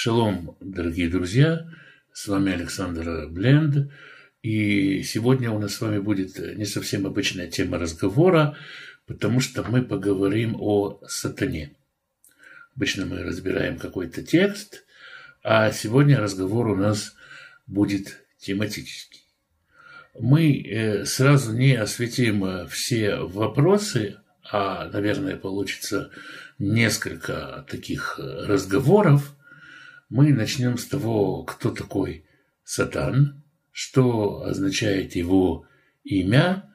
Шалом, дорогие друзья, с вами Александр Бленд, и сегодня у нас с вами будет не совсем обычная тема разговора, потому что мы поговорим о сатане. Обычно мы разбираем какой-то текст, а сегодня разговор у нас будет тематический. Мы э, сразу не осветим все вопросы, а, наверное, получится несколько таких разговоров – мы начнем с того, кто такой Сатан, что означает его имя,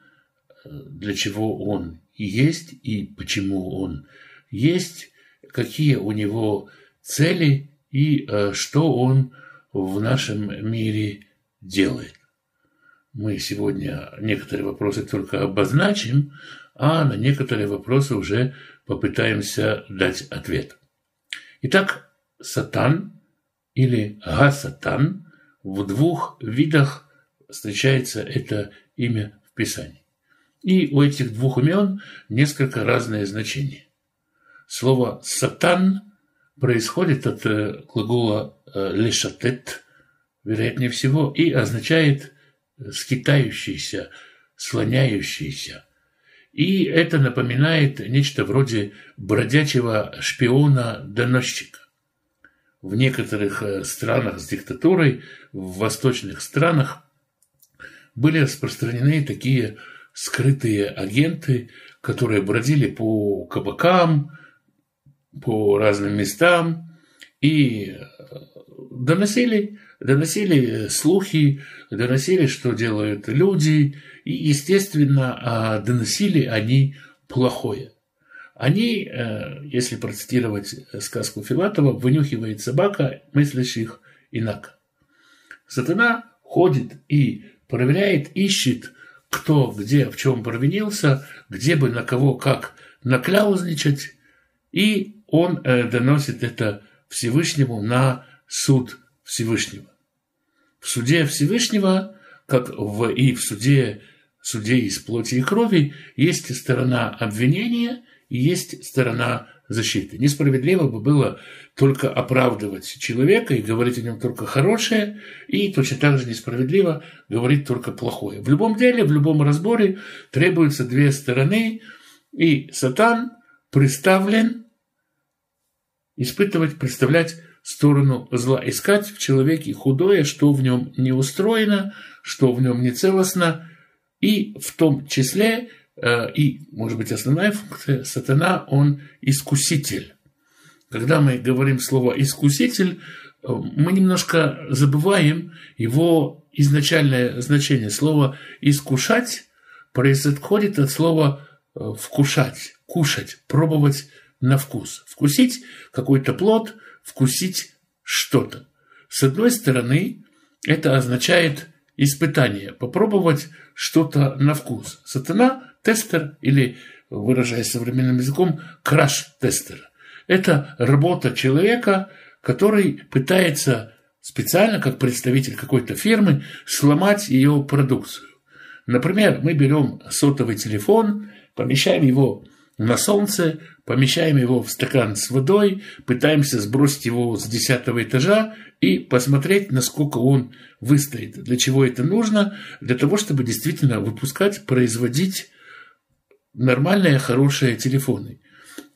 для чего он есть и почему он есть, какие у него цели и э, что он в нашем мире делает. Мы сегодня некоторые вопросы только обозначим, а на некоторые вопросы уже попытаемся дать ответ. Итак, Сатан или Гасатан, в двух видах встречается это имя в Писании. И у этих двух имен несколько разные значения. Слово «сатан» происходит от э, глагола э, «лешатет», вероятнее всего, и означает «скитающийся», «слоняющийся». И это напоминает нечто вроде бродячего шпиона-доносчика в некоторых э, странах с диктатурой, в восточных странах, были распространены такие скрытые агенты, которые бродили по кабакам, по разным местам и э, доносили, доносили слухи, доносили, что делают люди, и, естественно, а, доносили они плохое. Они, э, если процитировать сказку Филатова, вынюхивает собака мыслящих инако. Сатана ходит и проверяет, ищет, кто где в чем провинился, где бы на кого как накляузничать, и он э, доносит это Всевышнему на суд Всевышнего. В суде Всевышнего, как в, и в суде судей из плоти и крови, есть сторона обвинения – есть сторона защиты. Несправедливо бы было только оправдывать человека и говорить о нем только хорошее, и точно так же несправедливо говорить только плохое. В любом деле, в любом разборе требуются две стороны, и сатан представлен испытывать, представлять сторону зла, искать в человеке худое, что в нем не устроено, что в нем не целостно, и в том числе и, может быть, основная функция сатана, он искуситель. Когда мы говорим слово искуситель, э, мы немножко забываем его изначальное значение. Слово искушать происходит от слова э, вкушать, кушать, пробовать на вкус. Вкусить какой-то плод, вкусить что-то. С одной стороны, это означает испытание, попробовать что-то на вкус. Сатана тестер или, выражаясь современным языком, краш-тестер. Это работа человека, который пытается специально, как представитель какой-то фирмы, сломать ее продукцию. Например, мы берем сотовый телефон, помещаем его на солнце, помещаем его в стакан с водой, пытаемся сбросить его с десятого этажа и посмотреть, насколько он выстоит. Для чего это нужно? Для того, чтобы действительно выпускать, производить нормальные, хорошие телефоны.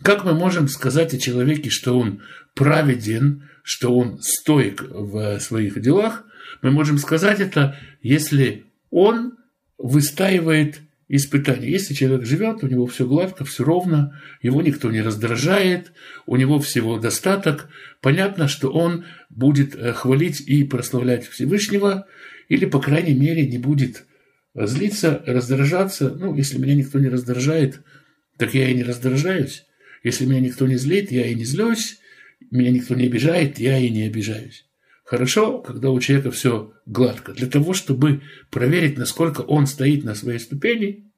Как мы можем сказать о человеке, что он праведен, что он стоек в своих делах? Мы можем сказать это, если он выстаивает испытания. Если человек живет, у него все гладко, все ровно, его никто не раздражает, у него всего достаток, понятно, что он будет э, хвалить и прославлять Всевышнего, или, по крайней мере, не будет злиться, раздражаться. Ну, если меня никто не раздражает, так я и не раздражаюсь. Если меня никто не злит, я и не злюсь. Меня никто не обижает, я и не обижаюсь. Хорошо, когда у человека все гладко. Для того, чтобы проверить, насколько он стоит на своей ступени,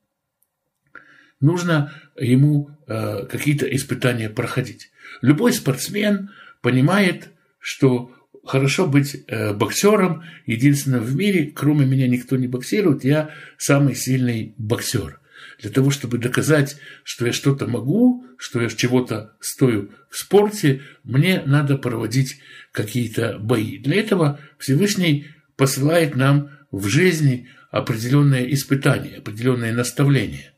нужно ему э, какие-то испытания проходить. Любой спортсмен понимает, что хорошо быть э, боксером. Единственное в мире, кроме меня никто не боксирует, я самый сильный боксер. для того, чтобы доказать, что я что-то могу, что я чего-то стою в спорте, мне надо проводить какие-то бои. Для этого Всевышний посылает нам в жизни определенные испытания, определенные наставления.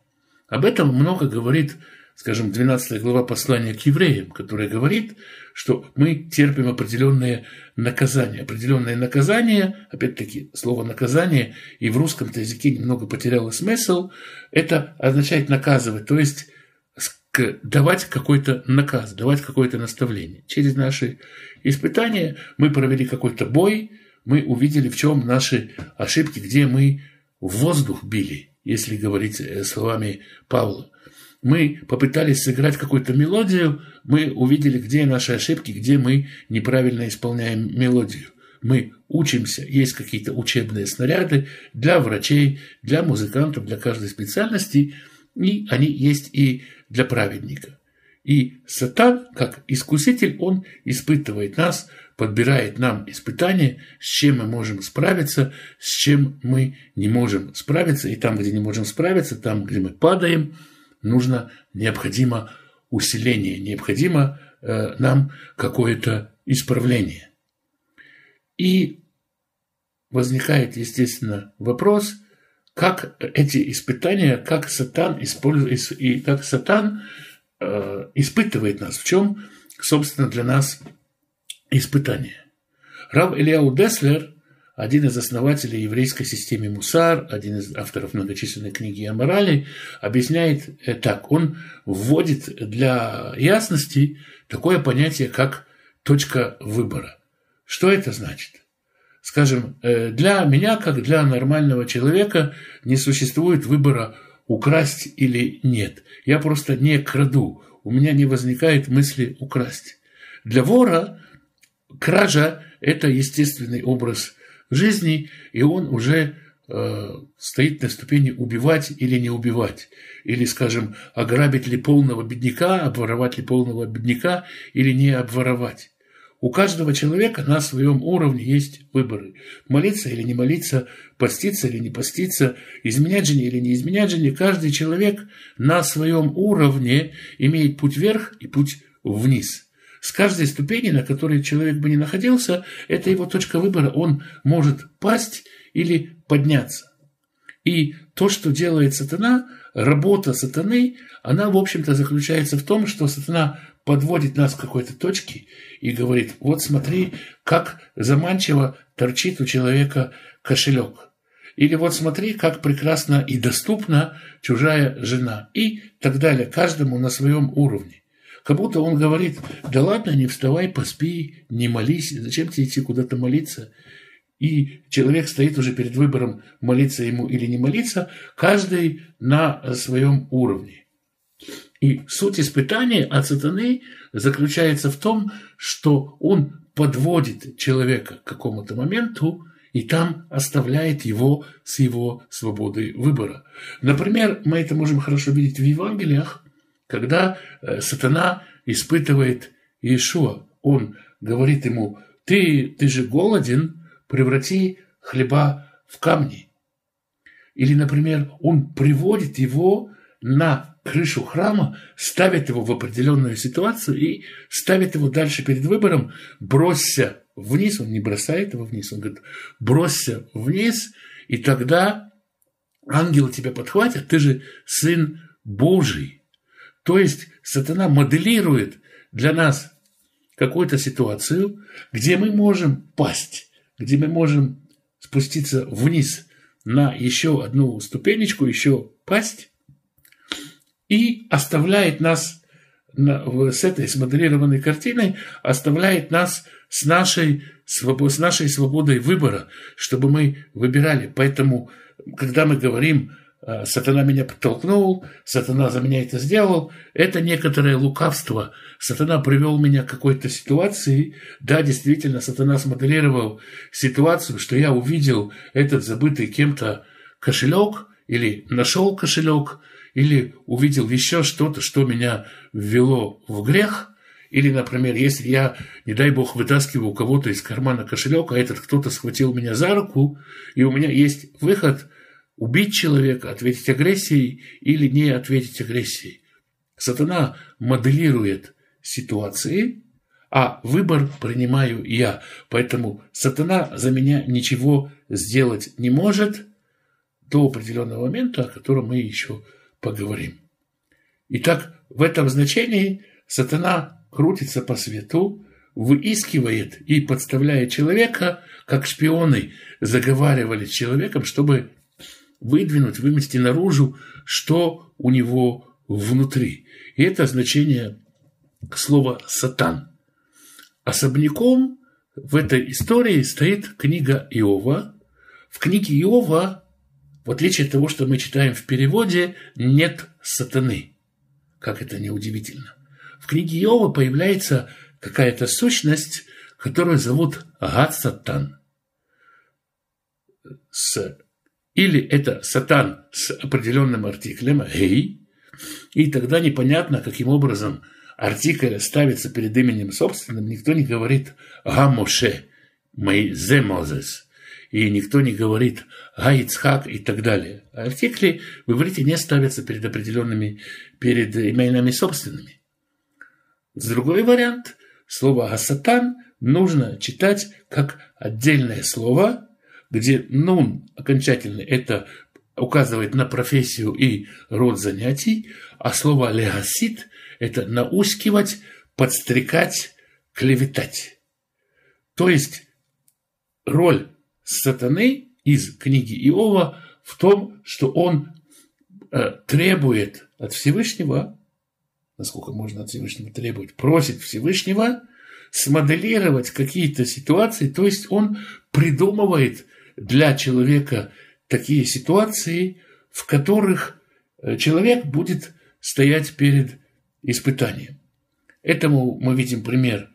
Об этом много говорит скажем, 12 глава послания к евреям, которая говорит, что мы терпим определенные наказания. Определенные наказания, опять-таки, слово «наказание» и в русском языке немного потеряло смысл, это означает наказывать, то есть давать какой-то наказ, давать какое-то наставление. Через наши испытания мы провели какой-то бой, мы увидели, в чем наши ошибки, где мы в воздух били, если говорить э, словами Павла мы попытались сыграть какую-то мелодию, мы увидели, где наши ошибки, где мы неправильно исполняем мелодию. Мы учимся, есть какие-то учебные снаряды для врачей, для музыкантов, для каждой специальности, и они есть и для праведника. И Сатан, как искуситель, он испытывает нас, подбирает нам испытания, с чем мы можем справиться, с чем мы не можем справиться. И там, где не можем справиться, там, где мы падаем – нужно, необходимо усиление, необходимо э, нам какое-то исправление. И возникает, естественно, вопрос, как эти испытания, как Сатан использует и как Сатан э, испытывает нас, в чем, собственно, для нас испытание. Рав Ильяу Деслер один из основателей еврейской системы Мусар, один из авторов многочисленной книги о морали, объясняет э, так. Он вводит для ясности такое понятие, как точка выбора. Что это значит? Скажем, э, для меня, как для нормального человека, не существует выбора украсть или нет. Я просто не краду. У меня не возникает мысли украсть. Для вора кража – это естественный образ жизни, и он уже э, стоит на ступени убивать или не убивать. Или, скажем, ограбить ли полного бедняка, обворовать ли полного бедняка или не обворовать. У каждого человека на своем уровне есть выборы. Молиться или не молиться, поститься или не поститься, изменять жене или не изменять жене. Каждый человек на своем уровне имеет путь вверх и путь вниз с каждой ступени, на которой человек бы не находился, это его точка выбора, он может пасть или подняться. И то, что делает сатана, работа сатаны, она, в общем-то, заключается в том, что сатана подводит нас к какой-то точке и говорит, вот смотри, как заманчиво торчит у человека кошелек. Или вот смотри, как прекрасно и доступна чужая жена. И так далее. Каждому на своем уровне. Как будто он говорит, да ладно, не вставай, поспи, не молись, зачем тебе идти куда-то молиться? И человек стоит уже перед выбором, молиться ему или не молиться, каждый на своем уровне. И суть испытания от сатаны заключается в том, что он подводит человека к какому-то моменту, и там оставляет его с его свободой выбора. Например, мы это можем хорошо видеть в Евангелиях, когда э, сатана испытывает Иешуа. Он говорит ему, ты, ты же голоден, преврати хлеба в камни. Или, например, он приводит его на крышу храма, ставит его в определенную ситуацию и ставит его дальше перед выбором, бросься вниз, он не бросает его вниз, он говорит, бросься вниз, и тогда ангел тебя подхватит, ты же сын Божий. То есть сатана моделирует для нас какую-то ситуацию, где мы можем пасть, где мы можем спуститься вниз на еще одну ступенечку, еще пасть, и оставляет нас с этой смоделированной картиной, оставляет нас с нашей, с нашей свободой выбора, чтобы мы выбирали. Поэтому, когда мы говорим сатана меня подтолкнул, сатана за меня это сделал. Это некоторое лукавство. Сатана привел меня к какой-то ситуации. Да, действительно, сатана смоделировал ситуацию, что я увидел этот забытый кем-то кошелек, или нашел кошелек, или увидел еще что-то, что меня ввело в грех. Или, например, если я, не дай бог, вытаскиваю у кого-то из кармана кошелек, а этот кто-то схватил меня за руку, и у меня есть выход – убить человека, ответить агрессией или не ответить агрессией. Сатана моделирует ситуации, а выбор принимаю я. Поэтому сатана за меня ничего сделать не может до определенного момента, о котором мы еще поговорим. Итак, в этом значении сатана крутится по свету, выискивает и подставляет человека, как шпионы заговаривали с человеком, чтобы выдвинуть, вымести наружу, что у него внутри. И это значение слова «сатан». Особняком в этой истории стоит книга Иова. В книге Иова, в отличие от того, что мы читаем в переводе, нет сатаны. Как это неудивительно. В книге Иова появляется какая-то сущность, которую зовут Гад-Сатан. С... Или это Сатан с определенным артиклем «гей», и тогда непонятно, каким образом артикль ставится перед именем собственным, никто не говорит «Гамоше», «Мой зе Мозес», и никто не говорит «Гаицхак» и так далее. Артикли в иврите не ставятся перед определенными, перед именами собственными. С другой вариант, слово «гасатан» нужно читать как отдельное слово, где «нун» окончательно это указывает на профессию и род занятий, а слово «легасит» – это наускивать, подстрекать, клеветать. То есть роль сатаны из книги Иова в том, что он э, требует от Всевышнего, насколько можно от Всевышнего требовать, просит Всевышнего смоделировать какие-то ситуации, то есть он придумывает для человека такие ситуации, в которых э, человек будет стоять перед испытанием. Этому мы видим пример,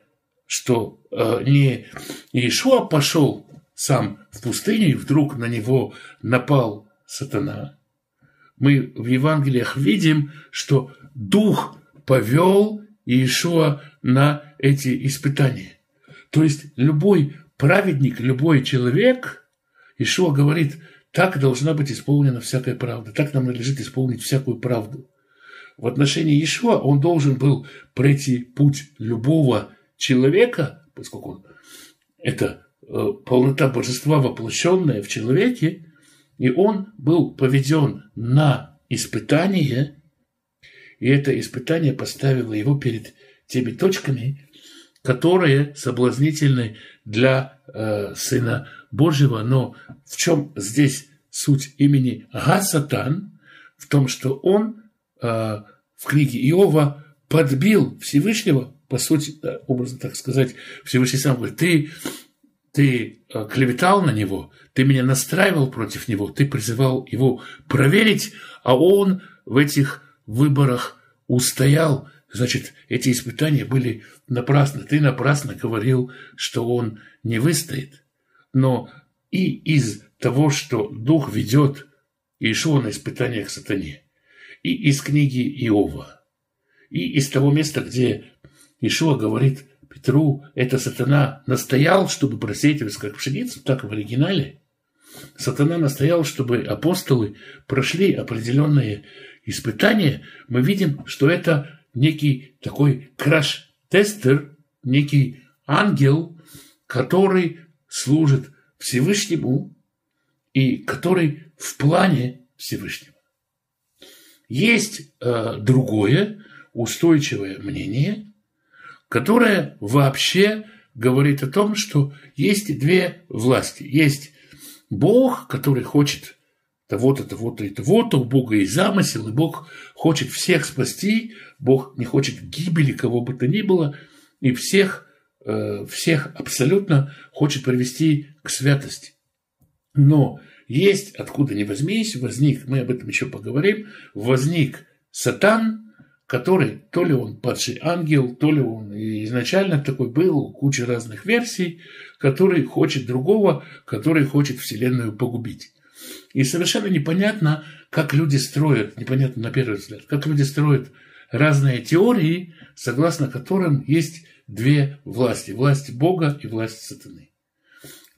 что э, не Иешуа пошел сам в пустыню, и вдруг на него напал сатана. Мы в Евангелиях видим, что Дух повел Иешуа на эти испытания. То есть любой праведник, любой человек, Ишуа говорит, так должна быть исполнена всякая правда. Так нам надлежит исполнить всякую правду. В отношении Ишуа он должен был пройти путь любого человека, поскольку он, это э, полнота божества, воплощенная в человеке, и он был поведен на испытание, и это испытание поставило его перед теми точками, которые соблазнительны для э, Сына Божьего, но в чем здесь суть имени Гасатан? В том, что он э, в книге Иова подбил Всевышнего, по сути, образно так сказать, Всевышний сам говорит, ты, ты э, клеветал на него, ты меня настраивал против него, ты призывал его проверить, а он в этих выборах устоял, значит, эти испытания были напрасны. Ты напрасно говорил, что он не выстоит но и из того, что Дух ведет Иешуа на испытаниях сатане, и из книги Иова, и из того места, где Иешуа говорит Петру, это сатана настоял, чтобы просеять вас как пшеницу, так в оригинале. Сатана настоял, чтобы апостолы прошли определенные испытания. Мы видим, что это некий такой краш-тестер, некий ангел, который служит Всевышнему и который в плане Всевышнего. Есть э, другое устойчивое мнение, которое вообще говорит о том, что есть две власти. Есть Бог, который хочет того-то, того-то и того-то, у Бога есть замысел, и Бог хочет всех спасти, Бог не хочет гибели кого бы то ни было, и всех Э, всех абсолютно хочет привести к святости. Но есть, откуда ни возьмись, возник, мы об этом еще поговорим, возник сатан, который, то ли он падший ангел, то ли он изначально такой был, куча разных версий, который хочет другого, который хочет Вселенную погубить. И совершенно непонятно, как люди строят, непонятно на первый взгляд, как люди строят разные теории, согласно которым есть две власти. Власть Бога и власть сатаны.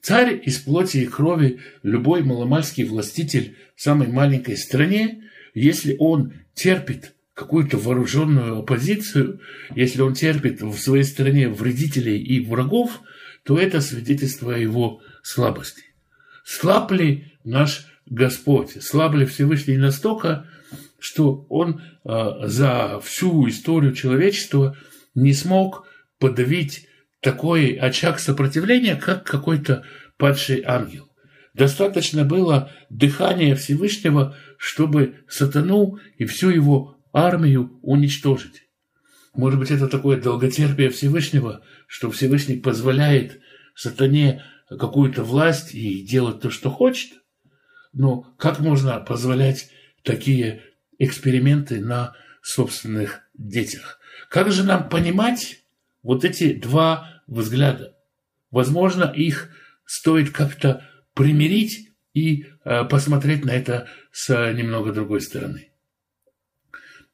Царь из плоти и крови, любой маломальский властитель в самой маленькой стране, если он терпит какую-то вооруженную оппозицию, если он терпит в своей стране вредителей и врагов, то это свидетельство его слабости. Слаб ли наш Господь? Слаб ли Всевышний настолько, что он э, за всю историю человечества не смог подавить такой очаг сопротивления, как какой-то падший ангел. Достаточно было дыхания Всевышнего, чтобы сатану и всю его армию уничтожить. Может быть, это такое долготерпие Всевышнего, что Всевышний позволяет сатане какую-то власть и делать то, что хочет? Но как можно позволять такие эксперименты на собственных детях? Как же нам понимать вот эти два взгляда? Возможно, их стоит как-то примирить и э, посмотреть на это с немного другой стороны.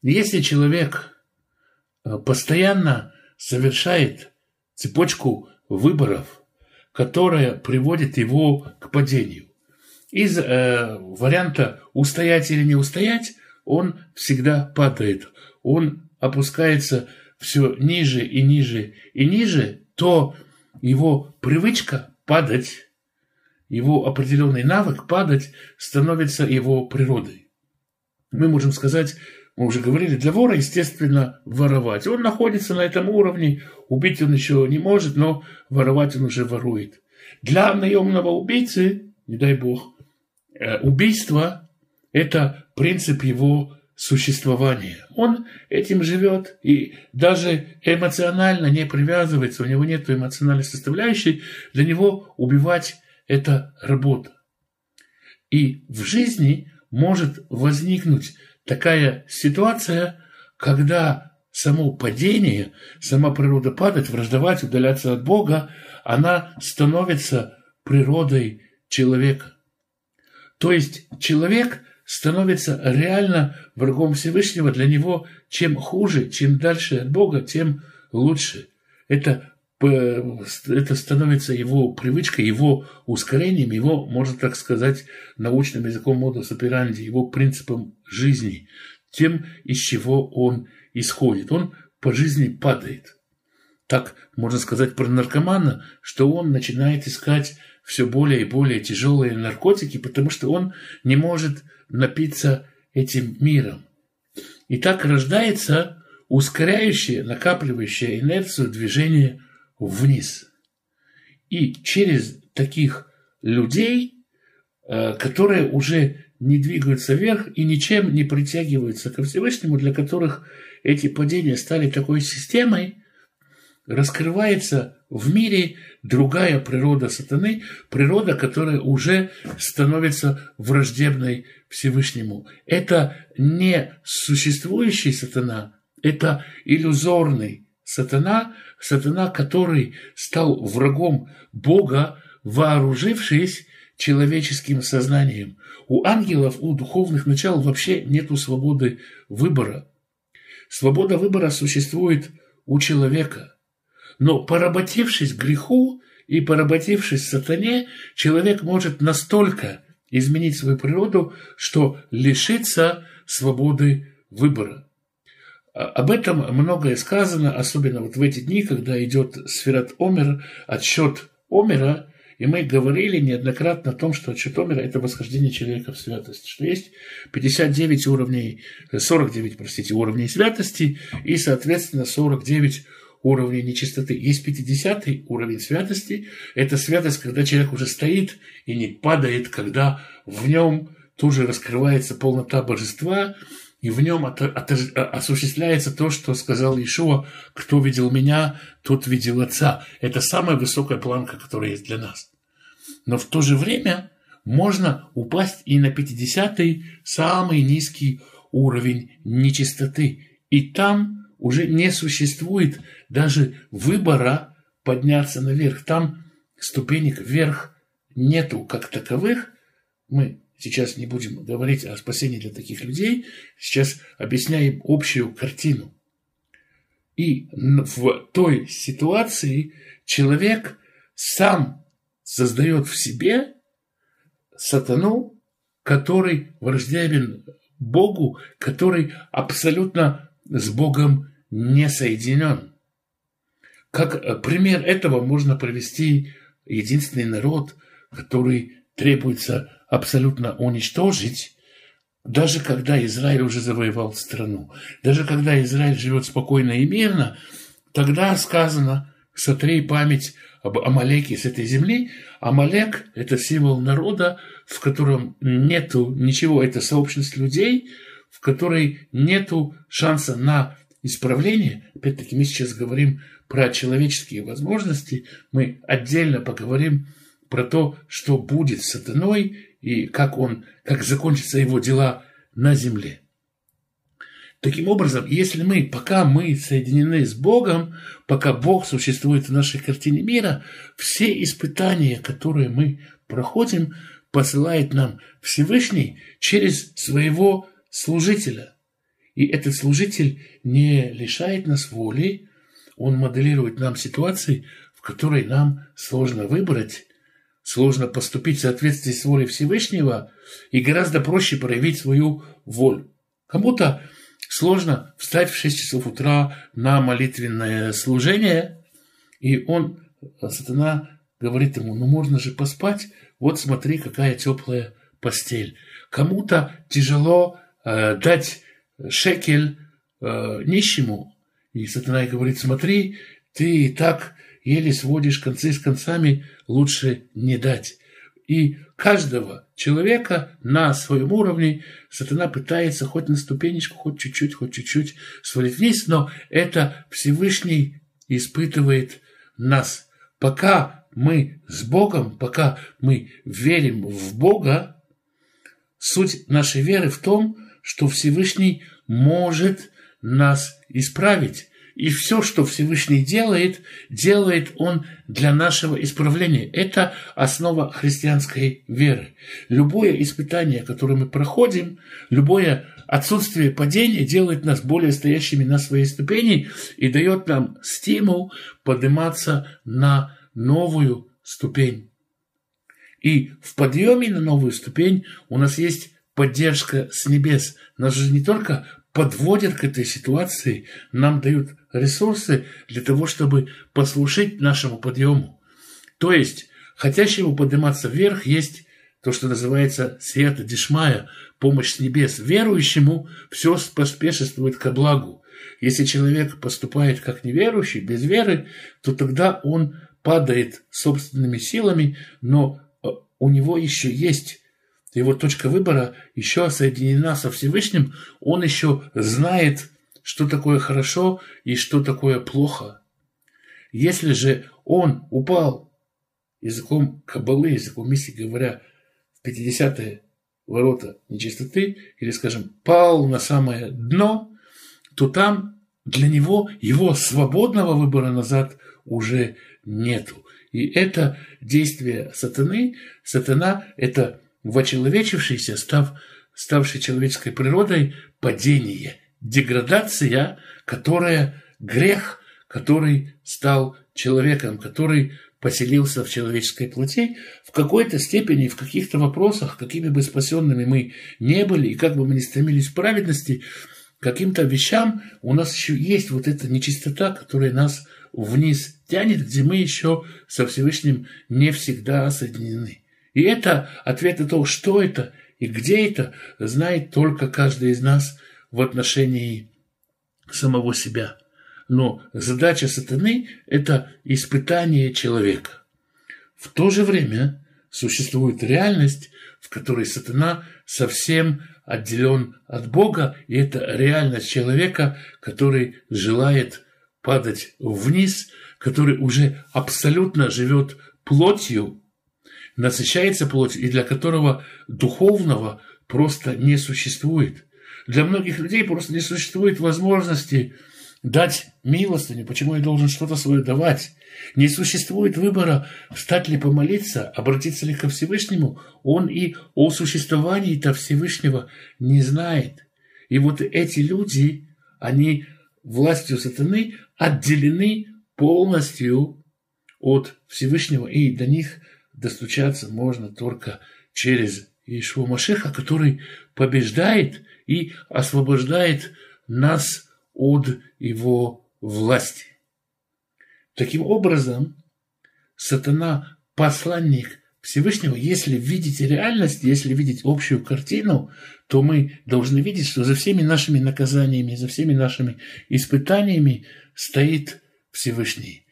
Если человек э, постоянно совершает цепочку выборов, которая приводит его к падению, из э, варианта устоять или не устоять, он всегда падает, он опускается все ниже и ниже и ниже, то его привычка падать, его определенный навык падать становится его природой. Мы можем сказать, мы уже говорили, для вора, естественно, воровать. Он находится на этом уровне, убить он еще не может, но воровать он уже ворует. Для наемного убийцы, не дай бог, убийство – это принцип его существования. Он этим живет и даже эмоционально не привязывается, у него нет эмоциональной составляющей, для него убивать – это работа. И в жизни может возникнуть такая ситуация, когда само падение, сама природа падать, враждовать, удаляться от Бога, она становится природой человека. То есть человек становится реально врагом Всевышнего. Для него чем хуже, чем дальше от Бога, тем лучше. Это, это становится его привычкой, его ускорением, его, можно так сказать, научным языком модус операнди, его принципом жизни, тем, из чего он исходит. Он по жизни падает. Так можно сказать про наркомана, что он начинает искать все более и более тяжелые наркотики, потому что он не может напиться этим миром. И так рождается ускоряющее, накапливающее инерцию движение вниз. И через таких людей, э, которые уже не двигаются вверх и ничем не притягиваются ко Всевышнему, для которых эти падения стали такой системой, раскрывается в мире другая природа сатаны, природа, которая уже становится враждебной Всевышнему. Это не существующий сатана, это иллюзорный сатана, сатана, который стал врагом Бога, вооружившись человеческим сознанием. У ангелов, у духовных начал вообще нету свободы выбора. Свобода выбора существует у человека. Но поработившись греху и поработившись сатане, человек может настолько изменить свою природу, что лишится свободы выбора. А, об этом многое сказано, особенно вот в эти дни, когда идет сферат Омер, отсчет Омера, и мы говорили неоднократно о том, что отчет Омера – это восхождение человека в святость, что есть 59 уровней, 49, простите, уровней святости и, соответственно, 49 уровней нечистоты. Есть 50 уровень святости. Это святость, когда человек уже стоит и не падает, когда в нем тоже раскрывается полнота божества, и в нем осуществляется то, что сказал Ишуа, кто видел меня, тот видел Отца. Это самая высокая планка, которая есть для нас. Но в то же время можно упасть и на 50-й, самый низкий уровень нечистоты. И там уже не существует даже выбора подняться наверх. Там ступенек вверх нету как таковых. Мы Сейчас не будем говорить о спасении для таких людей, сейчас объясняем общую картину. И в той ситуации человек сам создает в себе сатану, который враждебен Богу, который абсолютно с Богом не соединен. Как пример этого можно привести единственный народ, который требуется абсолютно уничтожить, даже когда Израиль уже завоевал страну, даже когда Израиль живет спокойно и мирно, тогда сказано, сотри память об Амалеке с этой земли. Амалек – это символ народа, в котором нету ничего, это сообщность людей, в которой нету шанса на исправление. Опять-таки мы сейчас говорим про человеческие возможности, мы отдельно поговорим про то, что будет с сатаной и как он, как закончатся его дела на земле. Таким образом, если мы, пока мы соединены с Богом, пока Бог существует в нашей картине мира, все испытания, которые мы проходим, посылает нам Всевышний через своего служителя. И этот служитель не лишает нас воли, он моделирует нам ситуации, в которой нам сложно выбрать, сложно поступить в соответствии с волей Всевышнего и гораздо проще проявить свою волю. Кому-то сложно встать в 6 часов утра на молитвенное служение, и он, сатана, говорит ему, ну можно же поспать, вот смотри, какая теплая постель. Кому-то тяжело э, дать шекель э, нищему, и сатана говорит, смотри, ты и так еле сводишь концы с концами, лучше не дать. И каждого человека на своем уровне сатана пытается хоть на ступенечку, хоть чуть-чуть, хоть чуть-чуть свалить вниз, но это Всевышний испытывает нас. Пока мы с Богом, пока мы верим в Бога, суть нашей веры в том, что Всевышний может нас исправить. И все, что Всевышний делает, делает Он для нашего исправления. Это основа христианской веры. Любое испытание, которое мы проходим, любое отсутствие падения делает нас более стоящими на своей ступени и дает нам стимул подниматься на новую ступень. И в подъеме на новую ступень у нас есть поддержка с небес. Нас же не только подводят к этой ситуации, нам дают ресурсы для того, чтобы послушать нашему подъему. То есть, хотящему подниматься вверх есть то, что называется света дешмая, помощь с небес. Верующему все поспешествует ко благу. Если человек поступает как неверующий, без веры, то тогда он падает собственными силами, но э, у него еще есть его точка выбора еще соединена со Всевышним, он еще знает, что такое хорошо и что такое плохо. Если же он упал языком кабалы, языком мистики говоря, в 50-е ворота нечистоты, или, скажем, пал на самое дно, то там для него его свободного выбора назад уже нету. И это действие сатаны. Сатана – это вочеловечившийся, став, ставший человеческой природой, падение, деградация, которая грех, который стал человеком, который поселился в человеческой плоти, в какой-то степени, в каких-то вопросах, какими бы спасенными мы не были, и как бы мы ни стремились к праведности, каким-то вещам у нас еще есть вот эта нечистота, которая нас вниз тянет, где мы еще со Всевышним не всегда соединены. И это ответ на то, что это и где это, знает только каждый из нас в отношении самого себя. Но задача сатаны – это испытание человека. В то же время существует реальность, в которой сатана совсем отделен от Бога, и это реальность человека, который желает падать вниз, который уже абсолютно живет плотью, насыщается плоть и для которого духовного просто не существует. Для многих людей просто не существует возможности дать милостыню, почему я должен что-то свое давать. Не существует выбора, встать ли помолиться, обратиться ли ко Всевышнему. Он и о существовании-то Всевышнего не знает. И вот эти люди, они властью сатаны отделены полностью от Всевышнего, и до них достучаться можно только через Ишуа Машеха, который побеждает и освобождает нас от его власти. Таким образом, сатана – посланник Всевышнего, если видеть реальность, если видеть общую картину, то мы должны видеть, что за всеми нашими наказаниями, за всеми нашими испытаниями стоит Всевышний.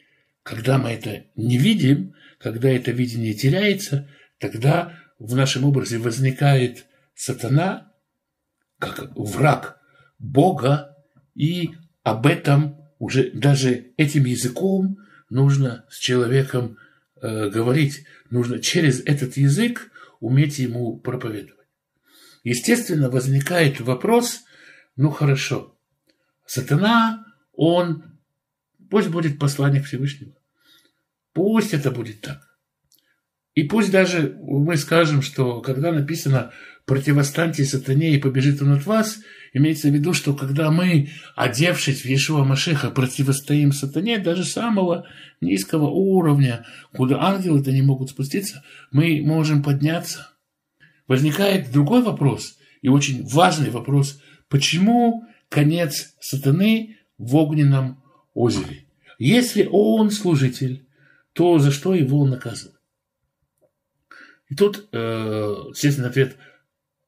Когда мы это не видим, когда это видение теряется, тогда в нашем образе возникает сатана, как враг Бога, и об этом уже даже этим языком нужно с человеком э, говорить. Нужно через этот язык уметь ему проповедовать. Естественно, возникает вопрос, ну хорошо, сатана, он, пусть будет посланник Всевышнего. Пусть это будет так. И пусть даже мы скажем, что когда написано «противостаньте сатане и побежит он от вас», имеется в виду, что когда мы, одевшись в Иешуа Машеха, противостоим сатане, даже самого низкого уровня, куда ангелы-то не могут спуститься, мы можем подняться. Возникает другой вопрос, и очень важный вопрос, почему конец сатаны в огненном озере? Если он служитель, то за что его наказывать? И тут, э, естественно, ответ.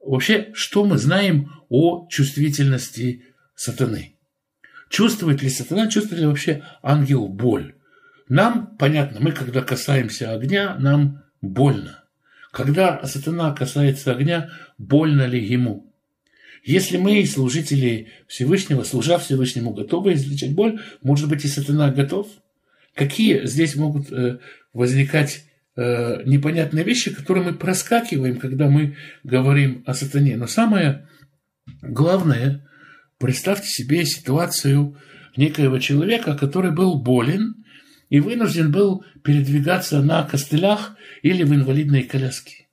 Вообще, что мы знаем о чувствительности сатаны? Чувствует ли сатана, чувствует ли вообще ангел боль? Нам, понятно, мы когда касаемся огня, нам больно. Когда сатана касается огня, больно ли ему? Если мы, служители Всевышнего, служа Всевышнему, готовы излечить боль, может быть, и сатана готов? Какие здесь могут э, возникать э, непонятные вещи, которые мы проскакиваем, когда мы говорим о сатане. Но самое главное, представьте себе ситуацию некоего человека, который был болен и вынужден был передвигаться на костылях или в инвалидной коляске.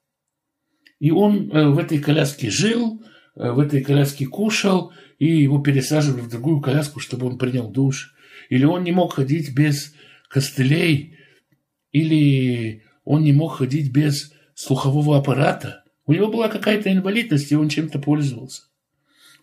И он э, в этой коляске жил, в этой коляске кушал, и его пересаживали в другую коляску, чтобы он принял душ. Или он не мог ходить без костылей, или он не мог ходить без слухового аппарата. У него была какая-то инвалидность, и он чем-то пользовался.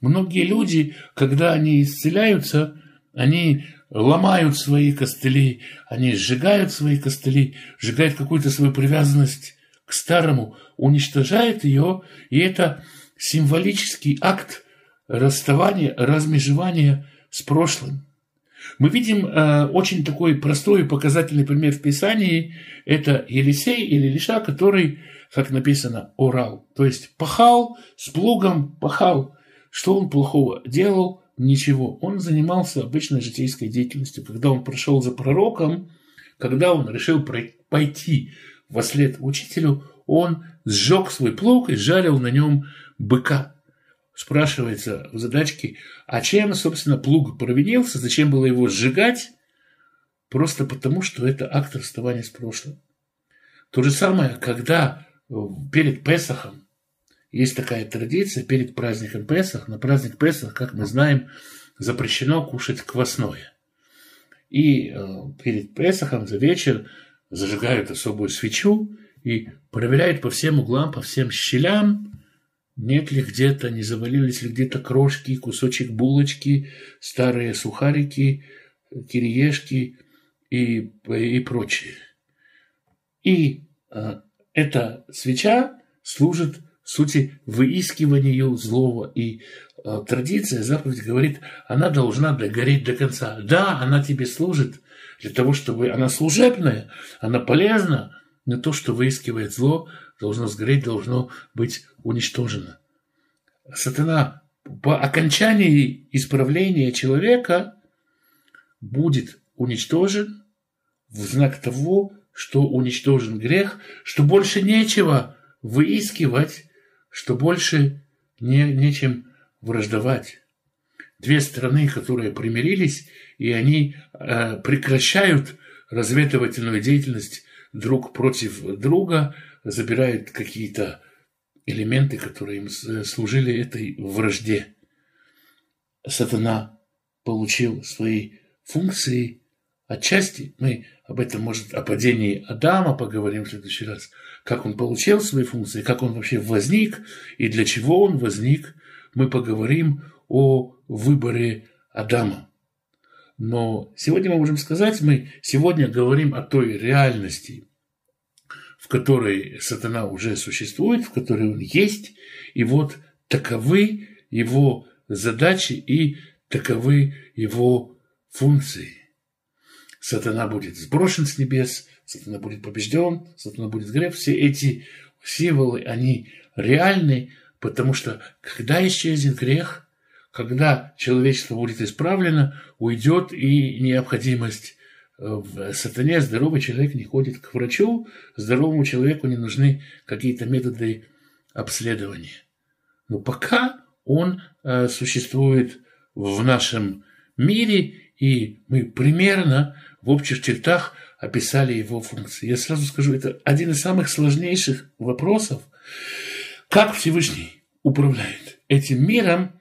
Многие люди, когда они исцеляются, они ломают свои костыли, они сжигают свои костыли, сжигают какую-то свою привязанность к старому, уничтожают ее, и это символический акт расставания, размежевания с прошлым. Мы видим э, очень такой простой и показательный пример в Писании. Это Елисей или Лиша, который, как написано, орал. То есть пахал, с плугом пахал. Что он плохого делал? Ничего. Он занимался обычной житейской деятельностью. Когда он прошел за пророком, когда он решил пойти во след учителю, он сжег свой плуг и жарил на нем быка спрашивается в задачке, а чем, собственно, плуг провинился, зачем было его сжигать? Просто потому, что это акт расставания с прошлым. То же самое, когда перед Песохом есть такая традиция, перед праздником Песах, на праздник Песах, как мы знаем, запрещено кушать квасное. И э, перед Песохом за вечер зажигают особую свечу и проверяют по всем углам, по всем щелям, нет ли где-то, не завалились ли где-то крошки, кусочек булочки, старые сухарики, кириешки и, и прочее. И э, эта свеча служит сути выискиванию злого. И э, традиция, заповедь говорит, она должна догореть до конца. Да, она тебе служит для того, чтобы она служебная, она полезна, но то, что выискивает зло, должно сгореть, должно быть уничтожено. Сатана по окончании исправления человека будет уничтожен в знак того, что уничтожен грех, что больше нечего выискивать, что больше не, нечем враждовать. Две страны, которые примирились, и они э, прекращают разведывательную деятельность друг против друга, забирают какие-то элементы, которые им служили этой вражде. Сатана получил свои функции, отчасти мы об этом, может, о падении Адама поговорим в следующий раз, как он получил свои функции, как он вообще возник и для чего он возник, мы поговорим о выборе Адама. Но сегодня мы можем сказать, мы сегодня говорим о той реальности, в которой сатана уже существует, в которой он есть, и вот таковы его задачи и таковы его функции. Сатана будет сброшен с небес, сатана будет побежден, сатана будет греб. Все эти символы, они реальны, потому что когда исчезнет грех, когда человечество будет исправлено, уйдет и необходимость в сатане. Здоровый человек не ходит к врачу, здоровому человеку не нужны какие-то методы обследования. Но пока он э, существует в нашем мире, и мы примерно в общих чертах описали его функции. Я сразу скажу, это один из самых сложнейших вопросов, как Всевышний управляет этим миром,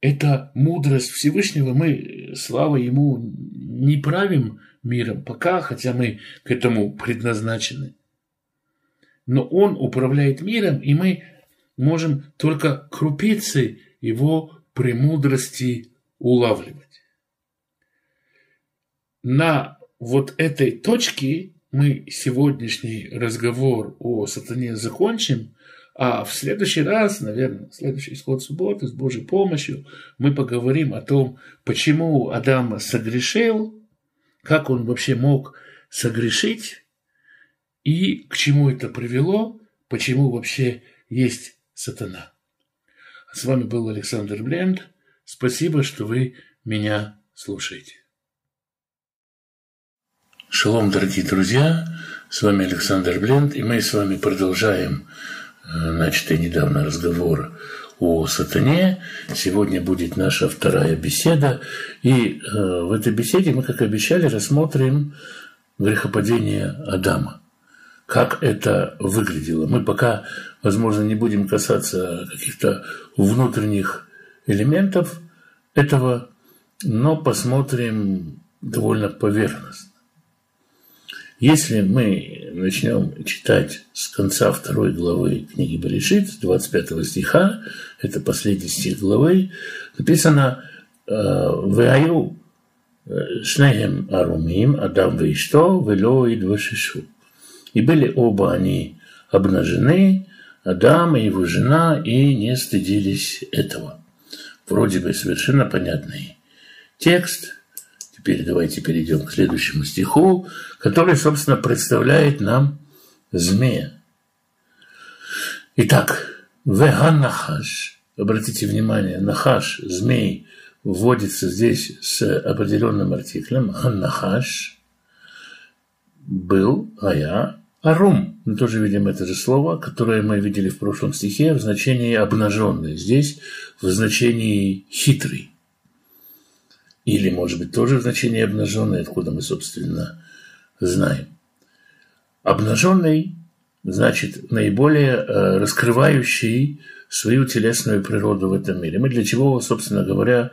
это мудрость Всевышнего. Мы, слава Ему, не правим миром пока, хотя мы к этому предназначены. Но Он управляет миром, и мы можем только крупицы Его премудрости улавливать. На вот этой точке мы сегодняшний разговор о сатане закончим, а в следующий раз, наверное, следующий исход субботы с Божьей помощью, мы поговорим о том, почему Адам согрешил, как он вообще мог согрешить и к чему это привело, почему вообще есть сатана. С вами был Александр Бленд. Спасибо, что вы меня слушаете. Шалом, дорогие друзья! С вами Александр Бленд, и мы с вами продолжаем Э, начатый недавно разговор о сатане. Сегодня будет наша вторая беседа. И э, в этой беседе мы, как обещали, рассмотрим грехопадение Адама. Как это выглядело. Мы пока, возможно, не будем касаться каких-то внутренних элементов этого, но посмотрим довольно поверхностно. Если мы начнем читать с конца второй главы книги Берешит, 25 стиха, это последний стих главы, написано э, «Веаю э, шнехем арумим, Адам веишто, вело и двашишу». И были оба они обнажены, Адам и его жена, и не стыдились этого. Вроде бы совершенно понятный текст – Теперь давайте перейдем к следующему стиху, который, собственно, представляет нам змея. Итак, веган нахаш. Обратите внимание, нахаш, змей, вводится здесь с определенным артиклем. Нахаш был, а я арум. Мы тоже видим это же слово, которое мы видели в прошлом стихе в значении обнаженный. Здесь в значении хитрый. Или, может быть, тоже в значении обнаженный, откуда мы, собственно, знаем. Обнаженный значит наиболее э, раскрывающий свою телесную природу в этом мире. Мы для чего, собственно говоря,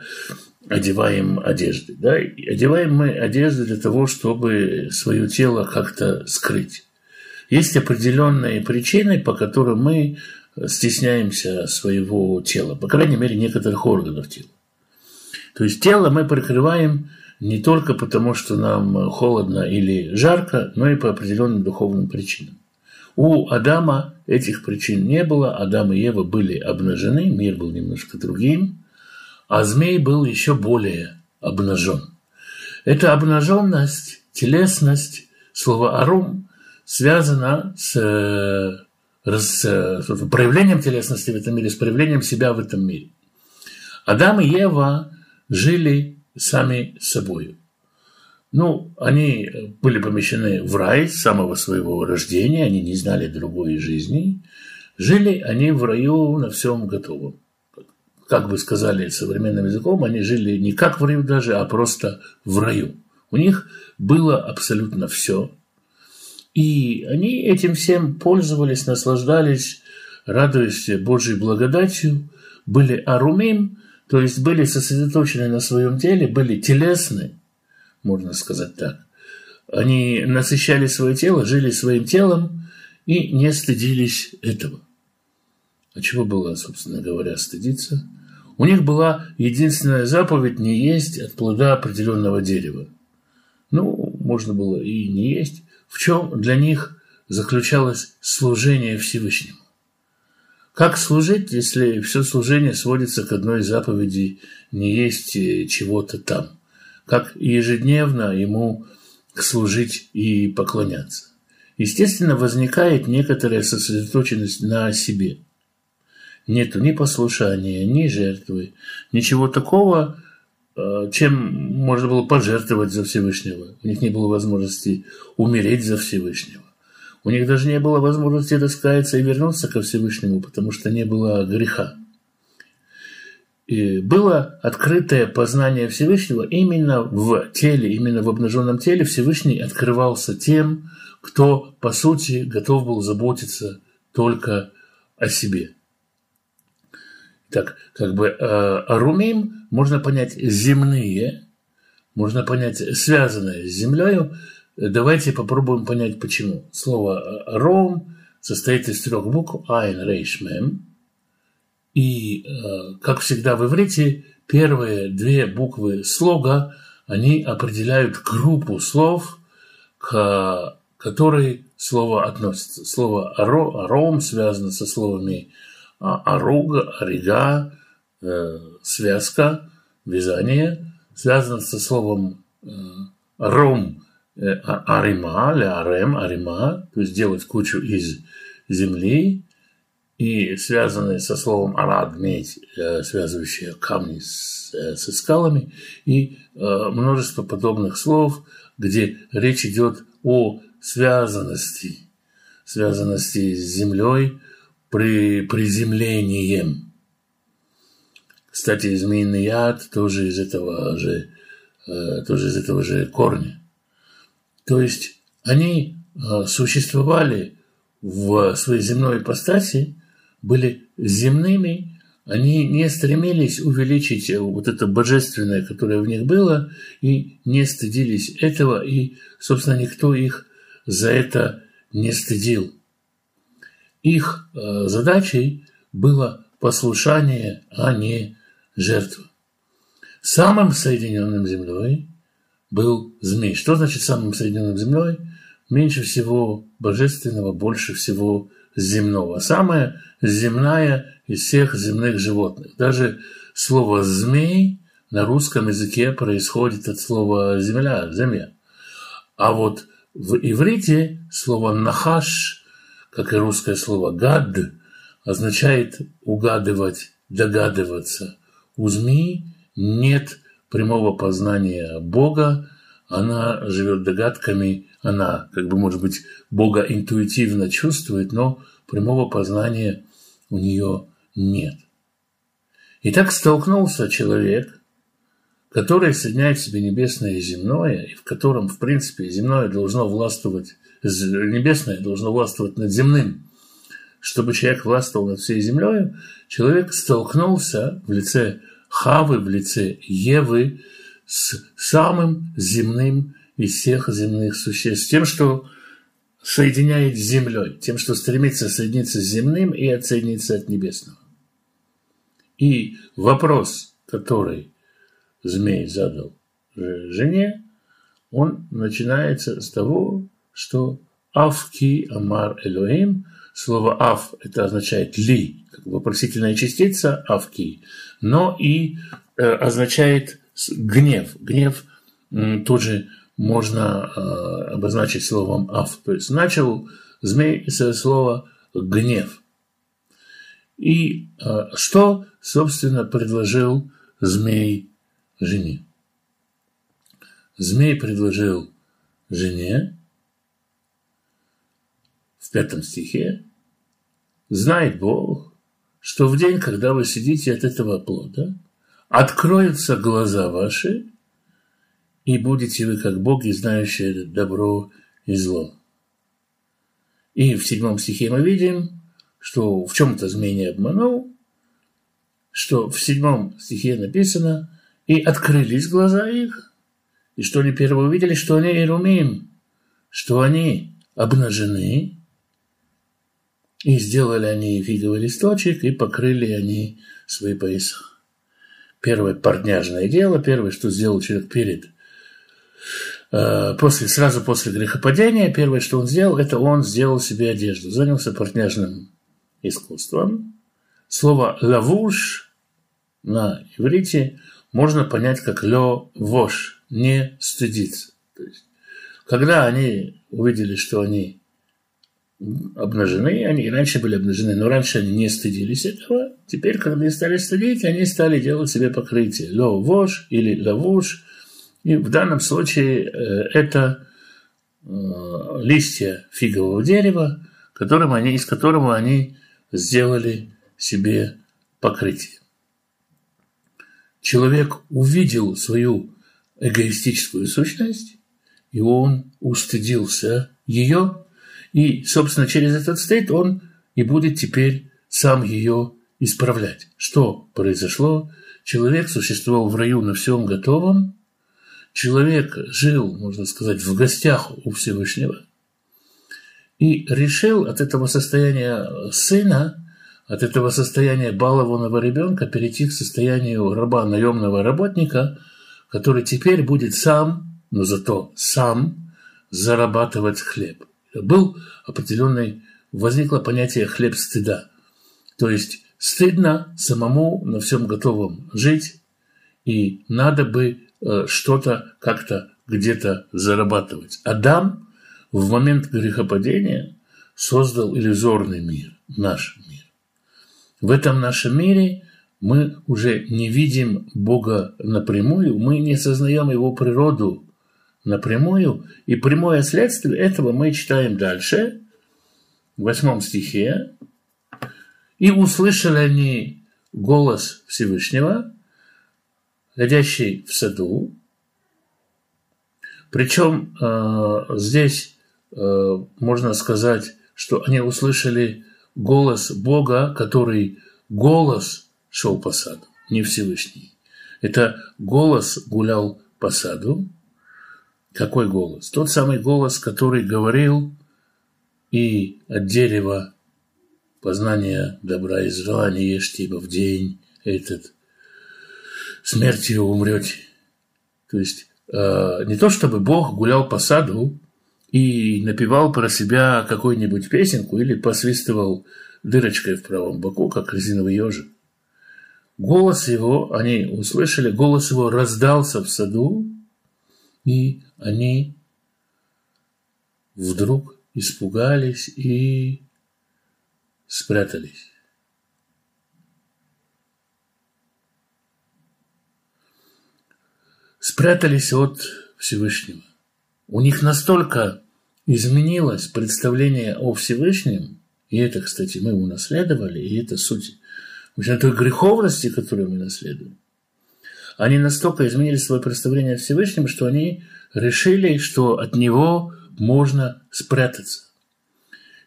одеваем одежды? Да? Одеваем мы одежды для того, чтобы свое тело как-то скрыть. Есть определенные причины, по которым мы стесняемся своего тела, по крайней мере, некоторых органов тела. То есть тело мы прикрываем не только потому, что нам холодно или жарко, но и по определенным духовным причинам. У Адама этих причин не было, Адам и Ева были обнажены, мир был немножко другим, а змей был еще более обнажен. Эта обнаженность, телесность, слово «арум» связано с, с, проявлением телесности в этом мире, с проявлением себя в этом мире. Адам и Ева жили сами собою. Ну, они были помещены в рай с самого своего рождения, они не знали другой жизни. Жили они в раю на всем готовом. Как бы сказали современным языком, они жили не как в раю даже, а просто в раю. У них было абсолютно все. И они этим всем пользовались, наслаждались, радуясь Божьей благодатью, были арумим, то есть были сосредоточены на своем теле, были телесны, можно сказать так. они насыщали свое тело, жили своим телом и не стыдились этого. А чего было, собственно говоря, стыдиться? У них была единственная заповедь не есть от плода определенного дерева. Ну, можно было и не есть. В чем для них заключалось служение Всевышнему? Как служить, если все служение сводится к одной заповеди не есть чего-то там? Как ежедневно ему служить и поклоняться? Естественно, возникает некоторая сосредоточенность на себе – нету ни послушания, ни жертвы, ничего такого, э, чем можно было пожертвовать за Всевышнего. У них не было возможности умереть за Всевышнего. У них даже не было возможности раскаяться и вернуться ко Всевышнему, потому что не было греха. Было открытое познание Всевышнего именно в теле, именно в обнаженном теле Всевышний открывался тем, кто, по сути, готов был заботиться только о себе. Так, как бы э, румим можно понять земные, можно понять связанные с землей. Давайте попробуем понять, почему. Слово ром состоит из трех букв айн, рейш, мем. И, э, как всегда в иврите, первые две буквы слога, они определяют группу слов, к которой слово относится. Слово ром связано со словами Аруга, Арига, э, связка, вязание, связано со словом э, ром, а, арима, арем, арима, то есть делать кучу из земли, и связанные со словом арад, медь, связывающие камни с, со скалами, и множество подобных слов, где речь идет о связанности, связанности с землей, при приземлением. Кстати, змеиный яд тоже из этого же, э, тоже из этого же корня. То есть они э, существовали в своей земной ипостаси, были земными, они не стремились увеличить вот это божественное, которое в них было, и не стыдились этого, и, собственно, никто их за это не стыдил. Их э, задачей было послушание, а не жертва. Самым соединенным землей был змей. Что значит самым соединенным землей? Меньше всего божественного, больше всего земного. Самая земная из всех земных животных. Даже слово «змей» на русском языке происходит от слова «земля», «земля». А вот в иврите слово «нахаш» как и русское слово «гад», означает угадывать, догадываться. У змеи нет прямого познания Бога, она живет догадками, она, как бы, может быть, Бога интуитивно чувствует, но прямого познания у нее нет. И так столкнулся человек, который соединяет в себе небесное и земное, и в котором, в принципе, земное должно властвовать небесное должно властвовать над земным. Чтобы человек властвовал над всей землей, человек столкнулся в лице Хавы, в лице Евы с самым земным из всех земных существ, тем, что соединяет с землей, тем, что стремится соединиться с земным и отсоединиться от небесного. И вопрос, который змей задал жене, он начинается с того, что «Авки амар Элоим» Слово «ав» это означает «ли», как вопросительная частица «авки», но и э, означает гнев. Гнев тоже можно э, обозначить словом «ав». То есть начал змей со слова «гнев». И э, что, собственно, предложил змей жене? Змей предложил жене пятом стихе, «Знает Бог, что в день, когда вы сидите от этого плода, откроются глаза ваши, и будете вы как боги, знающие добро и зло». И в седьмом стихе мы видим, что в чем-то змей не обманул, что в седьмом стихе написано, и открылись глаза их, и что они первые увидели, что они Ирумим, что они обнажены, и сделали они фиговый листочек, и покрыли они свои пояса. Первое портняжное дело, первое, что сделал человек перед э, после, сразу после грехопадения, первое, что он сделал, это он сделал себе одежду, занялся портняжным искусством. Слово «лавуш» на иврите можно понять как «лё вош», не стыдиться. То есть, когда они увидели, что они обнажены, они раньше были обнажены, но раньше они не стыдились этого. Теперь, когда они стали стыдить, они стали делать себе покрытие. Ло вож или лавуш. И в данном случае э, это э, листья фигового дерева, которым они, из которого они сделали себе покрытие. Человек увидел свою эгоистическую сущность, и он устыдился ее, и, собственно, через этот стейт он и будет теперь сам ее исправлять. Что произошло? Человек существовал в раю на всем готовом. Человек жил, можно сказать, в гостях у Всевышнего. И решил от этого состояния сына, от этого состояния балованного ребенка перейти к состоянию раба, наемного работника, который теперь будет сам, но зато сам зарабатывать хлеб был определенный, возникло понятие хлеб стыда. То есть стыдно самому на всем готовом жить, и надо бы э, что-то как-то где-то зарабатывать. Адам в момент грехопадения создал иллюзорный мир, наш мир. В этом нашем мире мы уже не видим Бога напрямую, мы не сознаем Его природу напрямую. И прямое следствие этого мы читаем дальше, в восьмом стихе. «И услышали они голос Всевышнего, ходящий в саду». Причем э, здесь э, можно сказать, что они услышали голос Бога, который голос шел по саду, не Всевышний. Это голос гулял по саду, какой голос? Тот самый голос, который говорил и от дерева познания добра и зла не ешьте, ибо в день этот смертью умрете. То есть э, не то, чтобы Бог гулял по саду и напевал про себя какую-нибудь песенку или посвистывал дырочкой в правом боку, как резиновый ежик. Голос его, они услышали, голос его раздался в саду, и они вдруг испугались и спрятались. Спрятались от Всевышнего. У них настолько изменилось представление о Всевышнем, и это, кстати, мы унаследовали, и это суть в той греховности, которую мы наследуем, они настолько изменили свое представление о Всевышнем, что они решили, что от него можно спрятаться.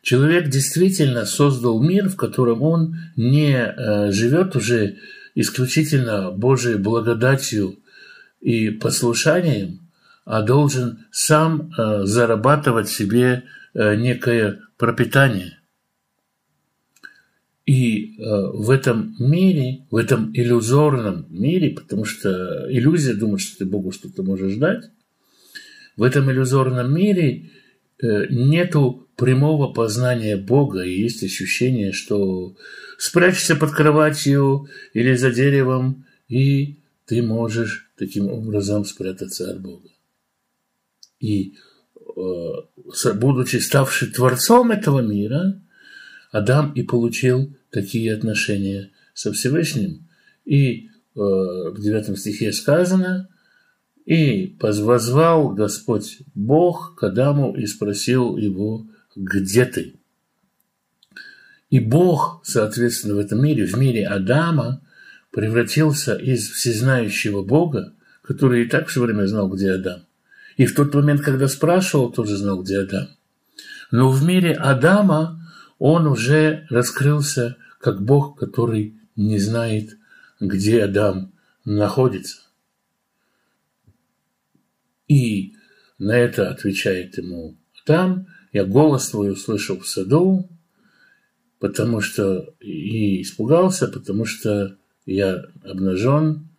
Человек действительно создал мир, в котором он не э, живет уже исключительно Божией благодатью и послушанием, а должен сам э, зарабатывать себе э, некое пропитание. И э, в этом мире, в этом иллюзорном мире, потому что иллюзия думает, что ты Богу что-то можешь дать, в этом иллюзорном мире э, нету прямого познания Бога, и есть ощущение, что спрячься под кроватью или за деревом, и ты можешь таким образом спрятаться от Бога. И э, будучи ставший творцом этого мира, Адам и получил такие отношения со Всевышним. И э, в девятом стихе сказано, «И возвал Господь Бог к Адаму и спросил его, где ты?» И Бог, соответственно, в этом мире, в мире Адама, превратился из всезнающего Бога, который и так все время знал, где Адам. И в тот момент, когда спрашивал, тоже знал, где Адам. Но в мире Адама он уже раскрылся как Бог, который не знает, где Адам находится. И на это отвечает ему там я голос твой услышал в саду, потому что и испугался, потому что я обнажен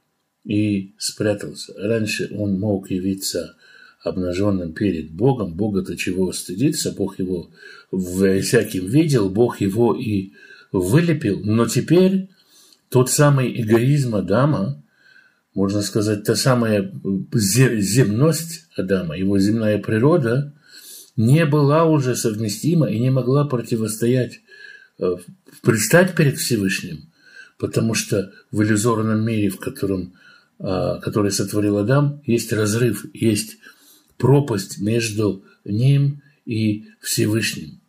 и спрятался. Раньше он мог явиться обнаженным перед Богом. Бога-то чего стыдиться, Бог его всяким видел, Бог его и вылепил. Но теперь тот самый эгоизм Адама, можно сказать, та самая земность Адама, его земная природа, не была уже совместима и не могла противостоять, э, предстать перед Всевышним, потому что в иллюзорном мире, в котором, а, который сотворил Адам, есть разрыв, есть пропасть между ним и Всевышним.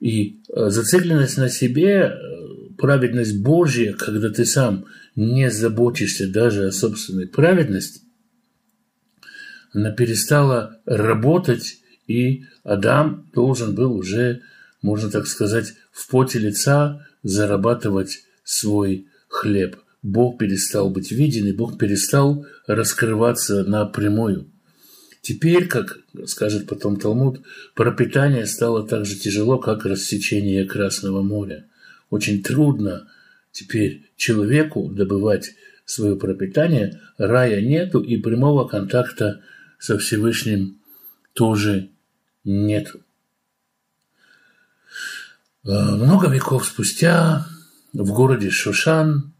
И э, зацикленность на себе, э, праведность Божья, когда ты сам не заботишься даже о собственной праведности, она перестала работать, и Адам должен был уже, можно так сказать, в поте лица зарабатывать свой хлеб. Бог перестал быть виден, и Бог перестал раскрываться напрямую. Теперь, как скажет потом Талмуд, пропитание стало так же тяжело, как рассечение Красного моря. Очень трудно теперь человеку добывать свое пропитание, рая нету и прямого контакта со Всевышним тоже нету. Э, много веков спустя в городе Шушан а,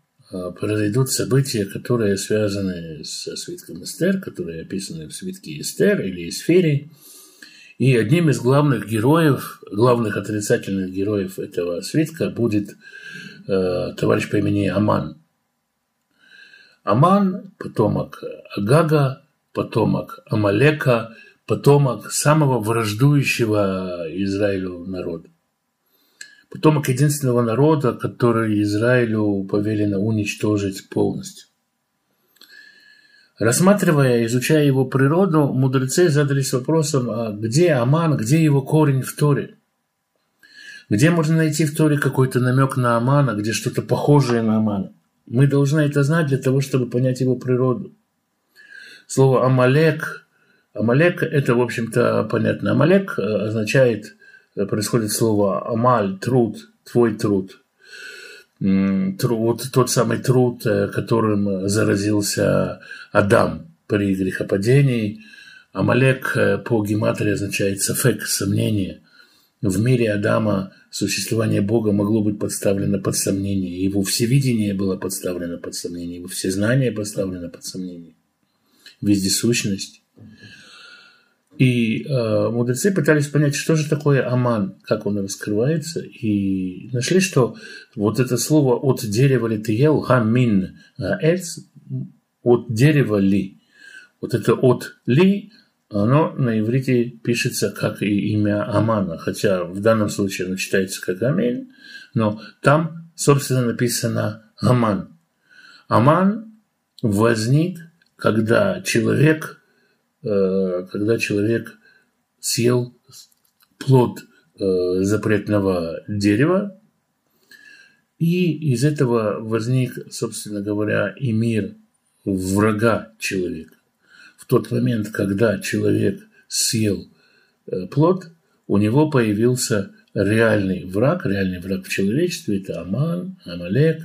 произойдут события, которые связаны со свитком Эстер, которые описаны в свитке Эстер или Эсфере. И одним из главных героев, главных отрицательных героев этого свитка будет э, товарищ по имени Аман. Аман – потомок Агага, потомок Амалека, потомок самого враждующего Израилю народа потомок единственного народа, который Израилю повелено уничтожить полностью. Рассматривая, изучая его природу, мудрецы задались вопросом, а где Аман, где его корень в Торе? Где можно найти в Торе какой-то намек на Амана, где что-то похожее на Амана? Мы должны это знать для того, чтобы понять его природу. Слово «Амалек» Амалек – это, в общем-то, понятно. Амалек означает происходит слово «амаль», «труд», «твой труд». Вот тот самый труд, э, которым заразился Адам при грехопадении. Амалек э, по гематрии означает «сафек», «сомнение». В мире Адама существование Бога могло быть подставлено под сомнение. Его всевидение было подставлено под сомнение, его всезнание поставлено под сомнение. Вездесущность. И э, мудрецы пытались понять, что же такое аман, как он раскрывается, и нашли, что вот это слово от дерева ли ты ел, гамин эц, от дерева ли. Вот это от ли, оно на иврите пишется как и имя Амана, хотя в данном случае оно читается как Амин, но там, собственно, написано Аман. Аман возник, когда человек когда человек съел плод э, запретного дерева, и из этого возник, собственно говоря, и мир врага человека. В тот момент, когда человек съел э, плод, у него появился реальный враг, реальный враг в человечестве, это Аман, Амалек.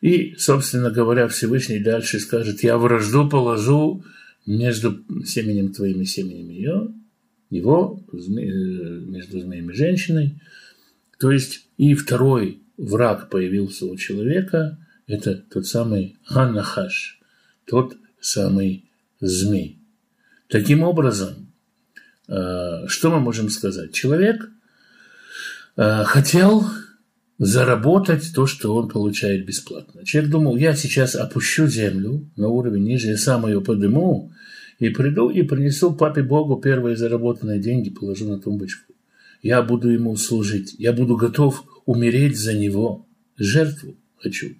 И, собственно говоря, Всевышний дальше скажет, я вражду положу между семенем твоим и семенем ее, его, э, между змеем и женщиной. То есть и второй враг появился у человека, это тот самый Ханнахаш, тот самый змей. Таким образом, э, что мы можем сказать? Человек э, хотел заработать то, что он получает бесплатно. Человек думал, я сейчас опущу землю на уровень ниже, я сам ее подниму, и приду и принесу папе Богу первые заработанные деньги, положу на тумбочку. Я буду ему служить, я буду готов умереть за него, жертву хочу.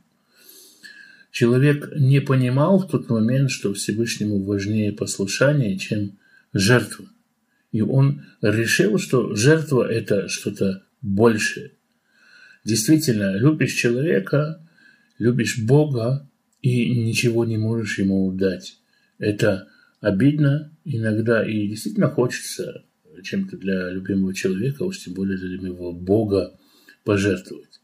Человек не понимал в тот момент, что Всевышнему важнее послушание, чем жертва. И он решил, что жертва – это что-то большее – действительно любишь человека, любишь Бога и ничего не можешь ему дать. Это обидно иногда и действительно хочется чем-то для любимого человека, уж тем более для любимого Бога пожертвовать.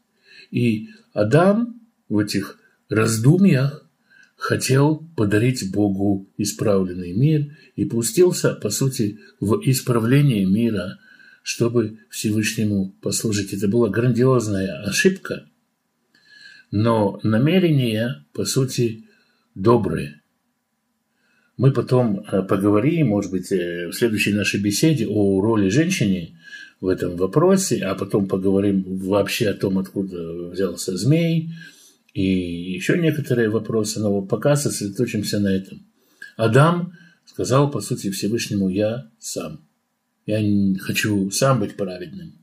И Адам в этих раздумьях хотел подарить Богу исправленный мир и пустился, по сути, в исправление мира, чтобы Всевышнему послужить. Это была грандиозная ошибка, но намерения, по сути, добрые. Мы потом э, поговорим, может быть, э, в следующей нашей беседе о роли женщины в этом вопросе, а потом поговорим вообще о том, откуда взялся змей, и еще некоторые вопросы, но пока сосредоточимся на этом. Адам сказал, по сути, Всевышнему, я сам. Я хочу сам быть праведным.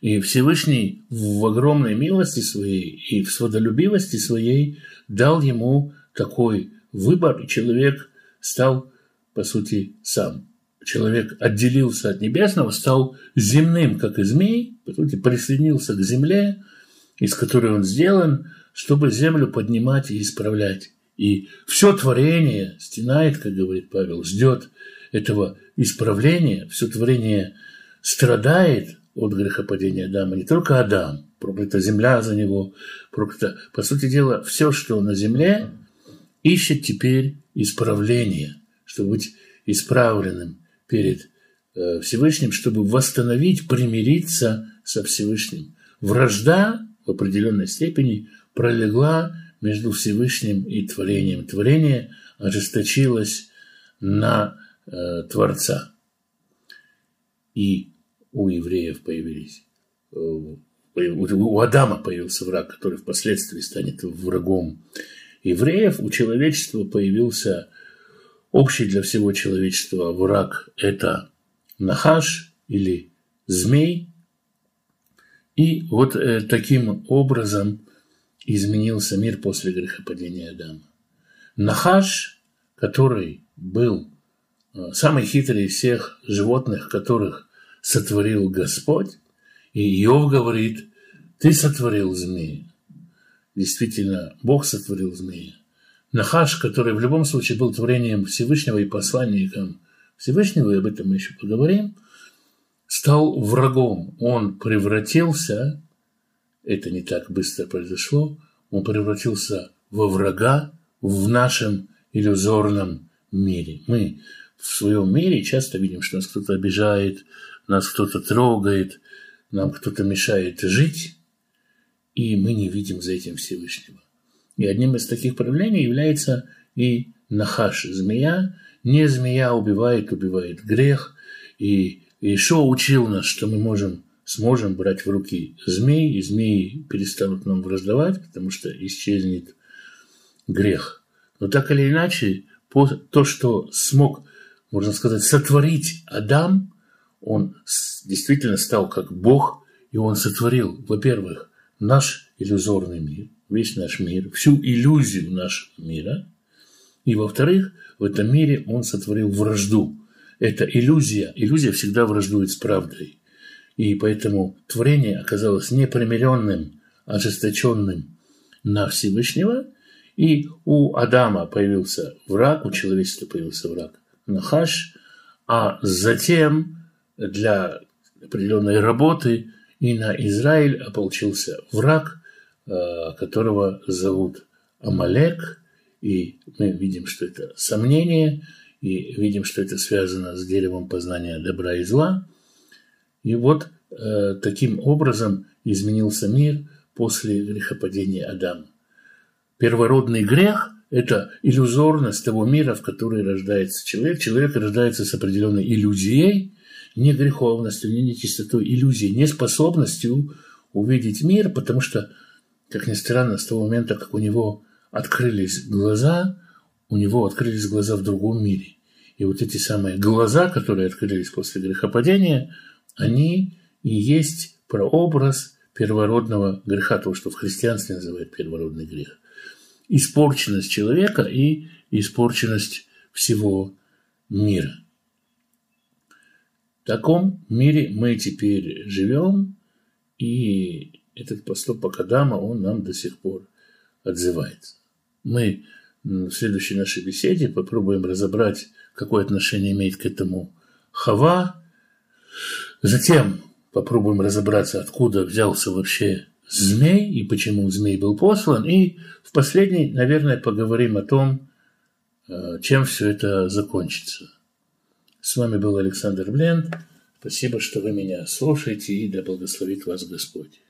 И Всевышний в огромной милости своей и в сводолюбивости своей дал ему такой выбор, и человек стал, по сути, сам. Человек отделился от небесного, стал земным, как и змей, по сути, присоединился к земле, из которой он сделан, чтобы землю поднимать и исправлять. И все творение стенает, как говорит Павел, ждет этого исправления, все творение страдает от грехопадения Адама, не только Адам, проклята земля за него, проклята, по сути дела, все, что на земле, ищет теперь исправления, чтобы быть исправленным перед э, Всевышним, чтобы восстановить, примириться со Всевышним. Вражда в определенной степени пролегла между Всевышним и творением. Творение ожесточилось на э, Творца. И у евреев появились, э, у Адама появился враг, который впоследствии станет врагом евреев. У человечества появился общий для всего человечества враг – это Нахаш или змей. И вот э, таким образом изменился мир после грехопадения Адама. Нахаш, который был самый хитрый из всех животных, которых сотворил Господь, и Иов говорит, ты сотворил змея. Действительно, Бог сотворил змея. Нахаш, который в любом случае был творением Всевышнего и посланником Всевышнего, и об этом мы еще поговорим, стал врагом. Он превратился, это не так быстро произошло, он превратился во врага в нашем иллюзорном мире. Мы в своем мире часто видим, что нас кто-то обижает, нас кто-то трогает, нам кто-то мешает жить, и мы не видим за этим Всевышнего. И одним из таких проявлений является и нахаш, змея. Не змея убивает, убивает грех. И Ишо учил нас, что мы можем, сможем брать в руки змей, и змеи перестанут нам враждовать, потому что исчезнет грех. Но так или иначе, то, что смог, можно сказать, сотворить Адам, он действительно стал как Бог, и он сотворил, во-первых, наш иллюзорный мир, весь наш мир, всю иллюзию нашего мира, и, во-вторых, в этом мире он сотворил вражду. Это иллюзия. Иллюзия всегда враждует с правдой. И поэтому творение оказалось непримиренным, ожесточенным на Всевышнего, и у Адама появился враг, у человечества появился враг Нахаш, а затем для определенной работы, и на Израиль ополчился враг, э, которого зовут Амалек, и мы видим, что это сомнение, и видим, что это связано с деревом познания добра и зла. И вот э, таким образом изменился мир после грехопадения Адама. Первородный грех – это иллюзорность того мира, в который рождается человек. Человек рождается с определенной иллюзией, не греховностью, не нечистотой, иллюзией, не способностью увидеть мир, потому что, как ни странно, с того момента, как у него открылись глаза, у него открылись глаза в другом мире. И вот эти самые глаза, которые открылись после грехопадения, они и есть прообраз первородного греха, то, что в христианстве называют первородный грех. Испорченность человека и испорченность всего мира. В таком мире мы теперь живем, и этот поступок Адама, он нам до сих пор отзывается. Мы в следующей нашей беседе попробуем разобрать, какое отношение имеет к этому Хава, Затем попробуем разобраться, откуда взялся вообще змей и почему змей был послан. И в последней, наверное, поговорим о том, э, чем все это закончится. С вами был Александр Бленд. Спасибо, что вы меня слушаете, и да благословит вас Господь.